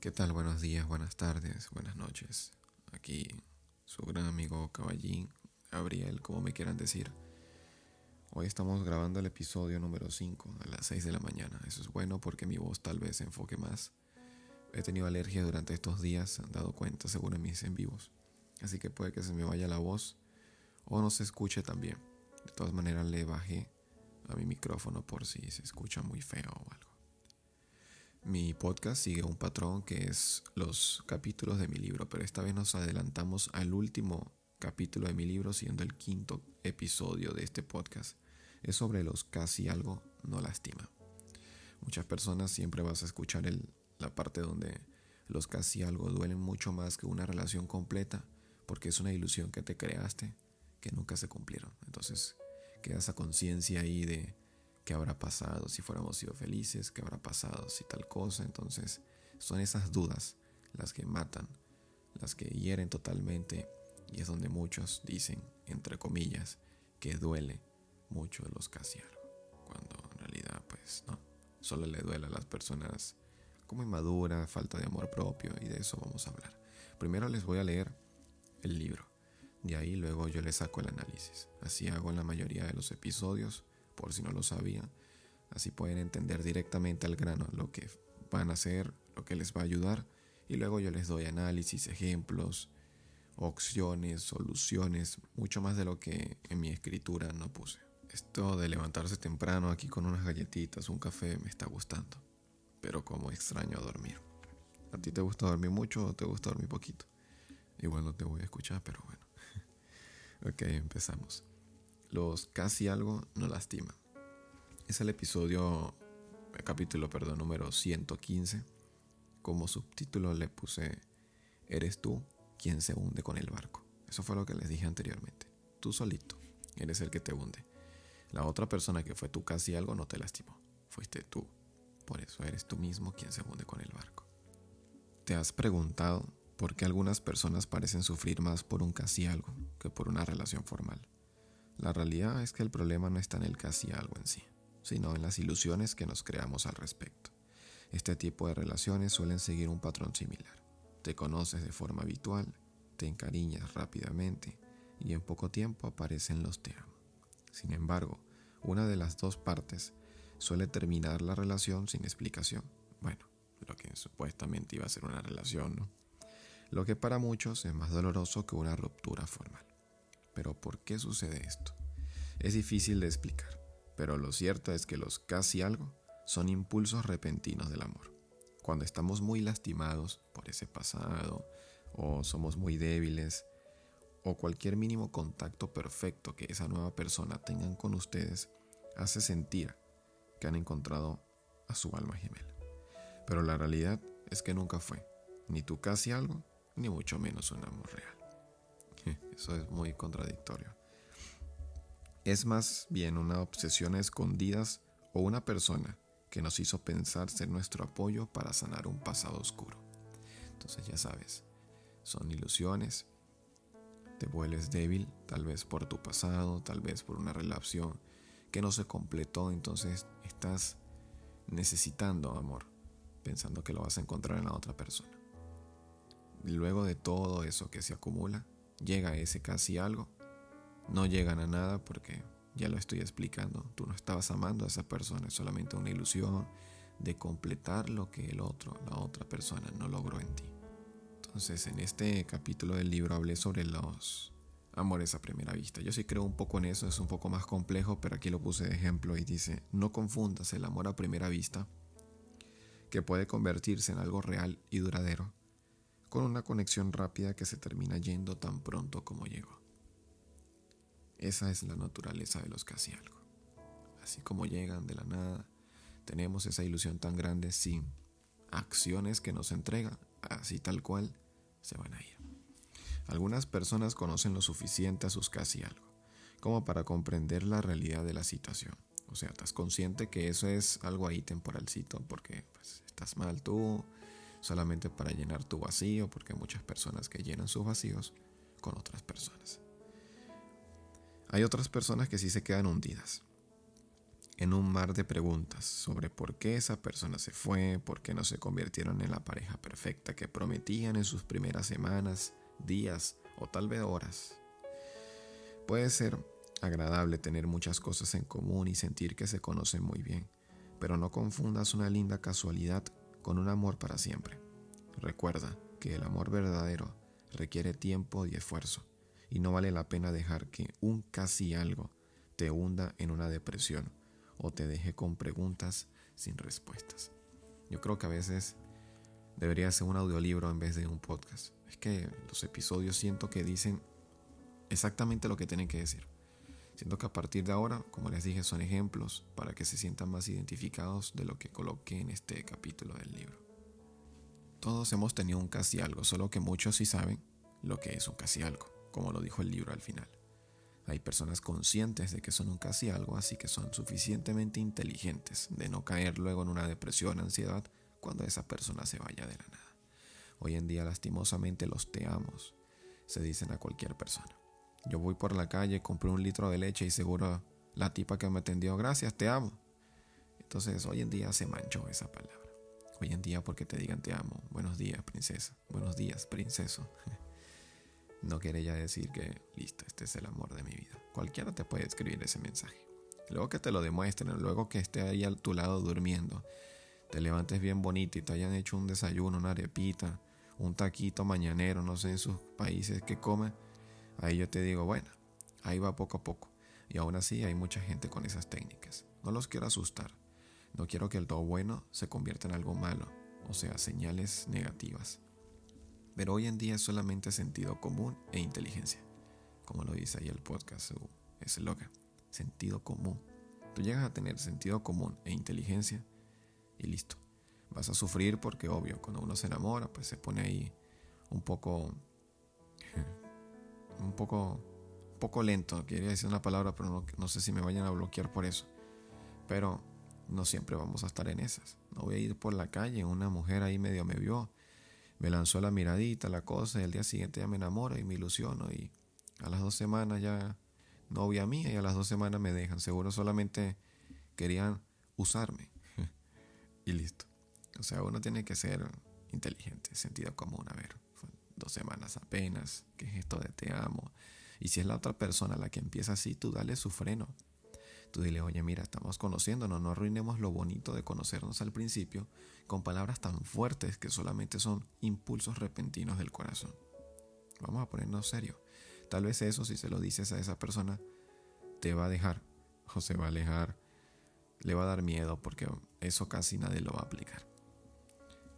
¿Qué tal? Buenos días, buenas tardes, buenas noches. Aquí su gran amigo Caballín, Gabriel, como me quieran decir. Hoy estamos grabando el episodio número 5 a las 6 de la mañana. Eso es bueno porque mi voz tal vez se enfoque más. He tenido alergia durante estos días, han dado cuenta según en mis en vivos. Así que puede que se me vaya la voz o no se escuche tan bien. De todas maneras le bajé a mi micrófono por si se escucha muy feo o algo. Mi podcast sigue un patrón que es los capítulos de mi libro, pero esta vez nos adelantamos al último capítulo de mi libro, siendo el quinto episodio de este podcast. Es sobre los casi algo no lastima. Muchas personas siempre vas a escuchar la parte donde los casi algo duelen mucho más que una relación completa, porque es una ilusión que te creaste que nunca se cumplieron. Entonces queda esa conciencia ahí de qué habrá pasado si fuéramos sido felices, qué habrá pasado si tal cosa. Entonces son esas dudas las que matan, las que hieren totalmente y es donde muchos dicen, entre comillas, que duele mucho los casi algo, cuando en realidad pues no, solo le duele a las personas como inmadura, falta de amor propio y de eso vamos a hablar. Primero les voy a leer el libro, de ahí luego yo les saco el análisis. Así hago en la mayoría de los episodios por si no lo sabían. Así pueden entender directamente al grano lo que van a hacer, lo que les va a ayudar. Y luego yo les doy análisis, ejemplos, opciones, soluciones, mucho más de lo que en mi escritura no puse. Esto de levantarse temprano aquí con unas galletitas, un café, me está gustando. Pero como extraño dormir. ¿A ti te gusta dormir mucho o te gusta dormir poquito? Igual no te voy a escuchar, pero bueno. ok, empezamos los casi algo no lastiman. Es el episodio, el capítulo, perdón, número 115. Como subtítulo le puse, eres tú quien se hunde con el barco. Eso fue lo que les dije anteriormente. Tú solito, eres el que te hunde. La otra persona que fue tú casi algo no te lastimó. Fuiste tú. Por eso eres tú mismo quien se hunde con el barco. ¿Te has preguntado por qué algunas personas parecen sufrir más por un casi algo que por una relación formal? La realidad es que el problema no está en el casi algo en sí, sino en las ilusiones que nos creamos al respecto. Este tipo de relaciones suelen seguir un patrón similar. Te conoces de forma habitual, te encariñas rápidamente y en poco tiempo aparecen los te amo. Sin embargo, una de las dos partes suele terminar la relación sin explicación. Bueno, lo que supuestamente iba a ser una relación, ¿no? Lo que para muchos es más doloroso que una ruptura formal. Pero ¿por qué sucede esto? Es difícil de explicar, pero lo cierto es que los casi algo son impulsos repentinos del amor. Cuando estamos muy lastimados por ese pasado, o somos muy débiles, o cualquier mínimo contacto perfecto que esa nueva persona tengan con ustedes, hace sentir que han encontrado a su alma gemela. Pero la realidad es que nunca fue, ni tú casi algo, ni mucho menos un amor real. Eso es muy contradictorio. Es más bien una obsesión a escondidas o una persona que nos hizo pensar ser nuestro apoyo para sanar un pasado oscuro. Entonces ya sabes, son ilusiones, te vuelves débil, tal vez por tu pasado, tal vez por una relación que no se completó, entonces estás necesitando amor, pensando que lo vas a encontrar en la otra persona. Luego de todo eso que se acumula, llega a ese casi algo, no llegan a nada porque ya lo estoy explicando. Tú no estabas amando a esa persona, es solamente una ilusión de completar lo que el otro, la otra persona no logró en ti. Entonces, en este capítulo del libro hablé sobre los amores a primera vista. Yo sí creo un poco en eso, es un poco más complejo, pero aquí lo puse de ejemplo y dice, no confundas el amor a primera vista, que puede convertirse en algo real y duradero, con una conexión rápida que se termina yendo tan pronto como llegó. Esa es la naturaleza de los casi algo. Así como llegan de la nada, tenemos esa ilusión tan grande sin acciones que nos entregan, así tal cual, se van a ir. Algunas personas conocen lo suficiente a sus casi algo, como para comprender la realidad de la situación. O sea, estás consciente que eso es algo ahí temporalcito, porque pues, estás mal tú, solamente para llenar tu vacío, porque hay muchas personas que llenan sus vacíos con otras personas. Hay otras personas que sí se quedan hundidas. en un mar de preguntas sobre por qué esa persona se fue, por qué no se convirtieron en la pareja perfecta que prometían en sus primeras semanas, días o tal vez horas. Puede ser agradable tener muchas cosas en común y sentir que se conocen muy bien, pero no confundas una linda casualidad con un amor para siempre. Recuerda que el amor verdadero requiere tiempo y esfuerzo, y no vale la pena dejar que un casi algo te hunda en una depresión o te deje con preguntas sin respuestas. Yo creo que a veces debería ser un audiolibro en vez de un podcast. Es que los episodios siento que dicen exactamente lo que tienen que decir. Siento que a partir de ahora, como les dije, son ejemplos para que se sientan más identificados de lo que coloqué en este capítulo del libro. Todos hemos tenido un casi algo, solo que muchos sí saben lo que es un casi algo, como lo dijo el libro al final. Hay personas conscientes de que son un casi algo, así que son suficientemente inteligentes de no caer luego en una depresión, ansiedad, cuando esa persona se vaya de la nada. Hoy en día lastimosamente los te amos se dicen a cualquier persona. Yo voy por la calle, compré un litro de leche y seguro la tipa que me atendió, gracias, te amo. Entonces hoy en día se manchó esa palabra. Hoy en día porque te digan te amo, buenos días princesa, buenos días princeso. no quiere ya decir que, listo, este es el amor de mi vida. Cualquiera te puede escribir ese mensaje. Luego que te lo demuestren, luego que esté ahí a tu lado durmiendo, te levantes bien bonito y te hayan hecho un desayuno, una arepita, un taquito mañanero, no sé en sus países que comen, ahí yo te digo, bueno, ahí va poco a poco. Y aún así hay mucha gente con esas técnicas. No los quiero asustar. No quiero que el todo bueno se convierta en algo malo, o sea, señales negativas. Pero hoy en día es solamente sentido común e inteligencia. Como lo dice ahí el podcast, su eslogan. Sentido común. Tú llegas a tener sentido común e inteligencia y listo. Vas a sufrir porque obvio, cuando uno se enamora, pues se pone ahí un poco un poco poco lento, quería decir una palabra, pero no, no, sé si me vayan a bloquear por eso. Pero no siempre vamos a estar en esas. No voy a ir por la calle, una mujer ahí medio me vio me lanzó la miradita, la cosa, y el día siguiente ya me enamoro y me ilusiono y a las dos semanas ya novia mía y a las dos semanas me dejan. Seguro solamente querían usarme y listo. O sea, uno tiene que ser inteligente, sentido común. A ver, dos semanas apenas, ¿qué es esto de te amo? Y si es la otra persona la que empieza así, tú dale su freno. Tú dile, oye, mira, estamos conociéndonos, no arruinemos lo bonito de conocernos al principio con palabras tan fuertes que solamente son impulsos repentinos del corazón. Vamos a ponernos serio. Tal vez eso, si se lo dices a esa persona, te va a dejar o se va a alejar, le va a dar miedo porque eso casi nadie lo va a aplicar.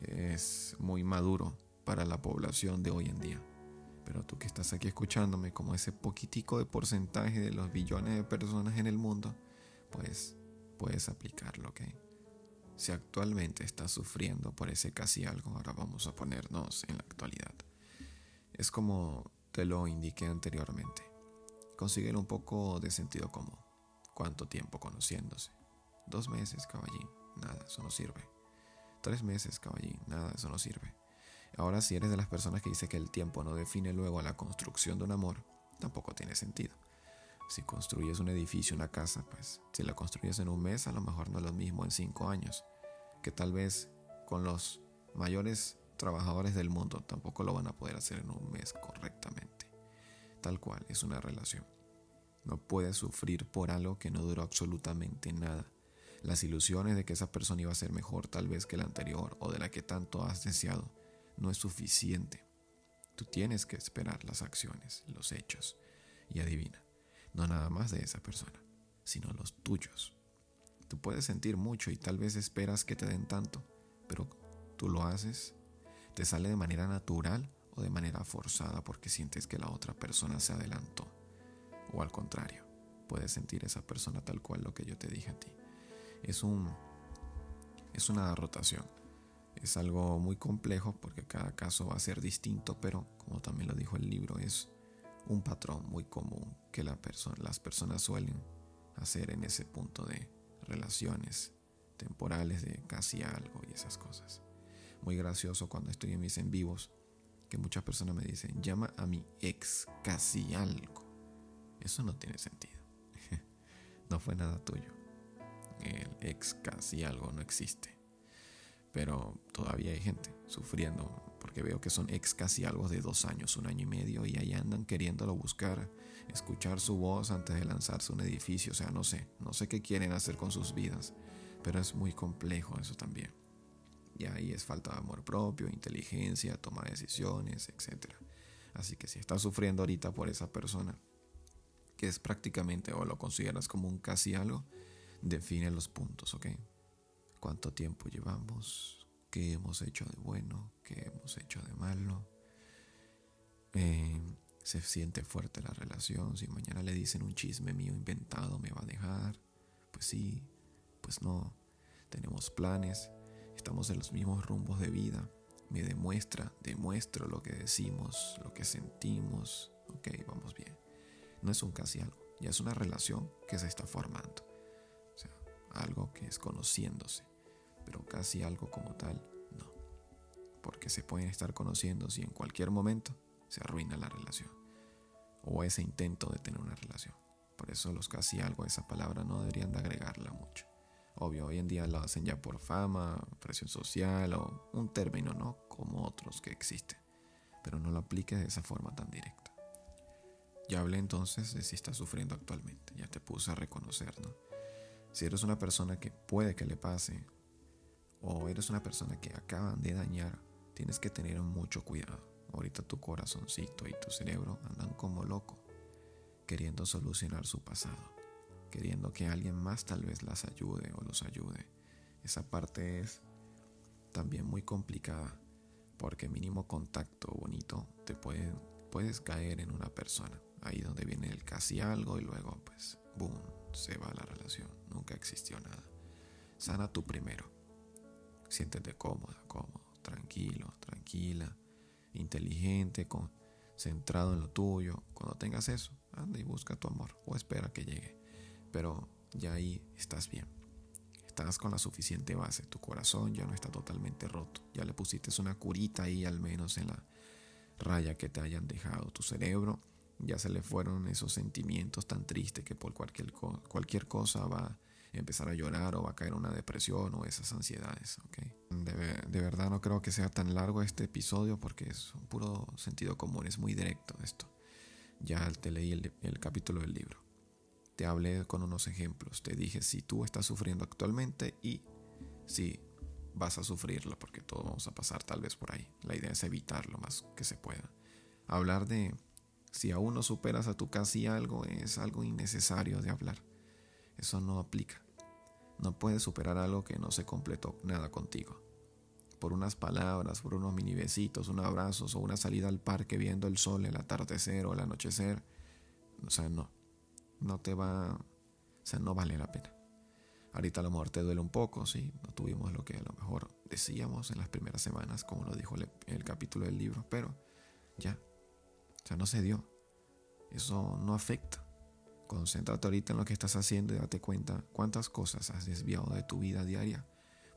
Es muy maduro para la población de hoy en día. Pero tú que estás aquí escuchándome como ese poquitico de porcentaje de los billones de personas en el mundo, pues puedes aplicarlo, ¿ok? Si actualmente estás sufriendo por ese casi algo, ahora vamos a ponernos en la actualidad. Es como te lo indiqué anteriormente. Consiguen un poco de sentido común. ¿Cuánto tiempo conociéndose? Dos meses, caballín. Nada, eso no sirve. Tres meses, caballín. Nada, eso no sirve. Ahora, si eres de las personas que dice que el tiempo no define luego la construcción de un amor, tampoco tiene sentido. Si construyes un edificio, una casa, pues si la construyes en un mes, a lo mejor no es lo mismo en cinco años, que tal vez con los mayores trabajadores del mundo tampoco lo van a poder hacer en un mes correctamente. Tal cual es una relación. No puedes sufrir por algo que no duró absolutamente nada. Las ilusiones de que esa persona iba a ser mejor tal vez que la anterior o de la que tanto has deseado no es suficiente. Tú tienes que esperar las acciones, los hechos. Y adivina, no nada más de esa persona, sino los tuyos. Tú puedes sentir mucho y tal vez esperas que te den tanto, pero tú lo haces, te sale de manera natural o de manera forzada porque sientes que la otra persona se adelantó. O al contrario, puedes sentir esa persona tal cual lo que yo te dije a ti. Es un es una rotación. Es algo muy complejo porque cada caso va a ser distinto, pero como también lo dijo el libro, es un patrón muy común que la las personas suelen hacer en ese punto de relaciones temporales de casi algo y esas cosas. Muy gracioso cuando estoy en mis en vivos que muchas personas me dicen, llama a mi ex casi algo. Eso no tiene sentido. no fue nada tuyo. el ex casi algo no existe. Pero todavía hay gente sufriendo porque veo que son ex casi algo de dos años, un año y medio, y ahí andan queriéndolo buscar, escuchar su voz antes de lanzarse un edificio. O sea, no sé, no sé qué quieren hacer con sus vidas, pero es muy complejo eso también. Y ahí es falta de amor propio, inteligencia, toma de decisiones, etc. Así que si estás sufriendo ahorita por esa persona, que es prácticamente o lo consideras como un casi algo, define los puntos, ¿ok? ¿Cuánto tiempo llevamos? ¿Qué hemos hecho de bueno? ¿Qué hemos hecho de malo? Eh, ¿Se siente fuerte la relación? Si mañana le dicen un chisme mío inventado, ¿me va a dejar? Pues sí, pues no. Tenemos planes, estamos en los mismos rumbos de vida. Me demuestra, demuestro lo que decimos, lo que sentimos. Ok, vamos bien no es un casi algo, ya es una relación que se está formando. O sea, algo que es conociéndose, pero casi algo como tal, no. Porque se pueden estar conociendo si en cualquier momento se arruina la relación o ese intento de tener una relación. Por eso los casi algo, esa palabra no deberían de agregarla mucho. Obvio, hoy en día lo hacen ya por fama, presión social o un término, ¿no? Como otros que existen. Pero no lo aplique de esa forma tan directa. Ya hablé entonces de si estás sufriendo actualmente, ya te puse a reconocer, ¿no? Si eres una persona que puede que le pase, o eres una persona que acaban de dañar, tienes que tener mucho cuidado. Ahorita tu corazoncito y tu cerebro andan como loco, queriendo solucionar su pasado, queriendo que alguien más tal vez las ayude o los ayude. Esa parte es también muy complicada, porque mínimo contacto bonito te puede, puedes caer en una persona ahí donde viene el casi algo y luego pues, boom, se va la relación, nunca existió nada. Sana tú primero, siéntete cómoda, cómodo, tranquilo, tranquila, inteligente, centrado en lo tuyo. Cuando tengas eso, anda y busca tu amor o espera que llegue. Pero ya ahí estás bien. Estás con la suficiente base, tu corazón ya no está totalmente roto. Ya le pusiste una curita ahí al menos en la raya que te hayan dejado. Tu cerebro ya se le fueron esos sentimientos tan tristes que por cualquier, cualquier cosa va a empezar a llorar o va a caer una depresión o esas ansiedades. ¿okay? De, verdad no creo que sea tan largo este episodio porque es un puro sentido común, es muy directo esto. Ya te leí el, el capítulo del libro. Te hablé con unos ejemplos. Te dije si tú estás sufriendo actualmente y si vas a sufrirlo porque todos vamos a pasar tal vez por ahí. La idea es evitar lo más que se pueda. Hablar de si aún no superas a tu casi algo, es algo innecesario de hablar. Eso no aplica. No puedes superar algo que no se completó nada contigo. Por unas palabras, por unos mini besitos, un abrazo o una salida al parque viendo el sol, el atardecer o el anochecer. O sea, no. No te va. O sea, no vale la pena. Ahorita a lo mejor te duele un poco, sí. No tuvimos lo que a lo mejor decíamos en las primeras semanas, como lo dijo el capítulo del libro, pero ya, o sea, no se dio. Eso no afecta. Concéntrate ahorita en lo que estás haciendo y date cuenta cuántas cosas has desviado de tu vida diaria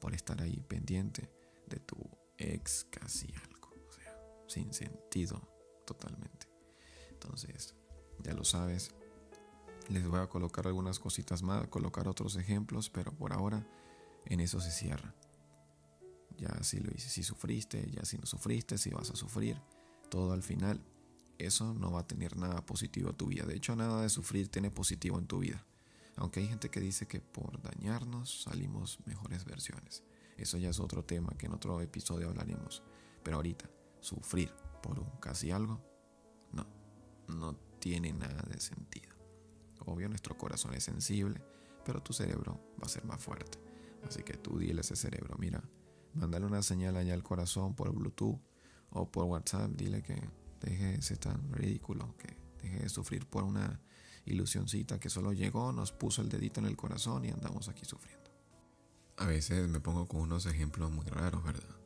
por estar ahí pendiente de tu ex casi algo. O sea, sin sentido totalmente. Entonces, ya lo sabes. Les voy a colocar algunas cositas más, colocar otros ejemplos, pero por ahora en eso se cierra. Ya si lo si sufriste, ya si no sufriste, si vas a sufrir, todo al final eso no va a tener nada positivo en tu vida. De hecho, nada de sufrir tiene positivo en tu vida. Aunque hay gente que dice que por dañarnos salimos mejores versiones. Eso ya es otro tema que en otro episodio hablaremos. Pero ahorita, sufrir por casi algo, no, no tiene nada de sentido. Obvio, nuestro corazón es sensible, pero tu cerebro va a ser más fuerte. Así que tú dile a ese cerebro, mira, mándale una señal allá al corazón por Bluetooth o por WhatsApp, dile que deje de ser tan ridículo, que deje de sufrir por una ilusioncita que solo llegó, nos puso el dedito en el corazón y andamos aquí sufriendo. A veces me pongo con unos ejemplos muy raros, ¿verdad?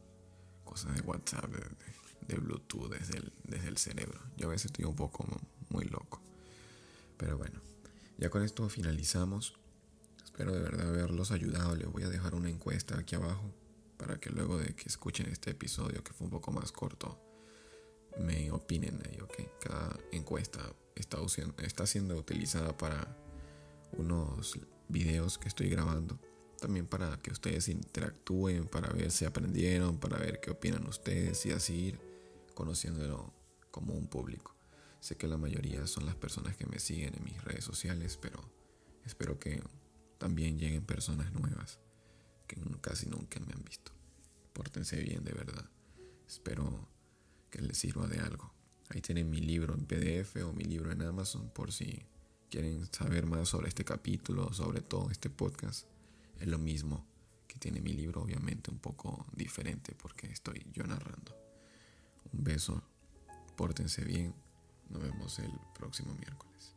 Cosas de WhatsApp, de, Bluetooth desde el, desde el cerebro. Yo a veces estoy un poco muy loco. Pero bueno, ya con esto finalizamos. Espero de verdad haberlos ayudado. Les voy a dejar una encuesta aquí abajo para que luego de que escuchen este episodio que fue un poco más corto, me opinen ahí, ok. Cada encuesta está, está siendo utilizada para unos videos que estoy grabando también para que ustedes interactúen, para ver si aprendieron, para ver qué opinan ustedes y así ir conociéndolo como un público. Sé que la mayoría son las personas que me siguen en mis redes sociales, pero espero que también lleguen personas nuevas que casi nunca me han visto. Pórtense bien, de verdad. Espero que les sirva de algo. Ahí tienen mi libro en PDF o mi libro en Amazon por si quieren saber más sobre este capítulo, sobre todo este podcast. Es lo mismo que tiene mi libro, obviamente un poco diferente porque estoy yo narrando. Un beso, pórtense bien, nos vemos el próximo miércoles.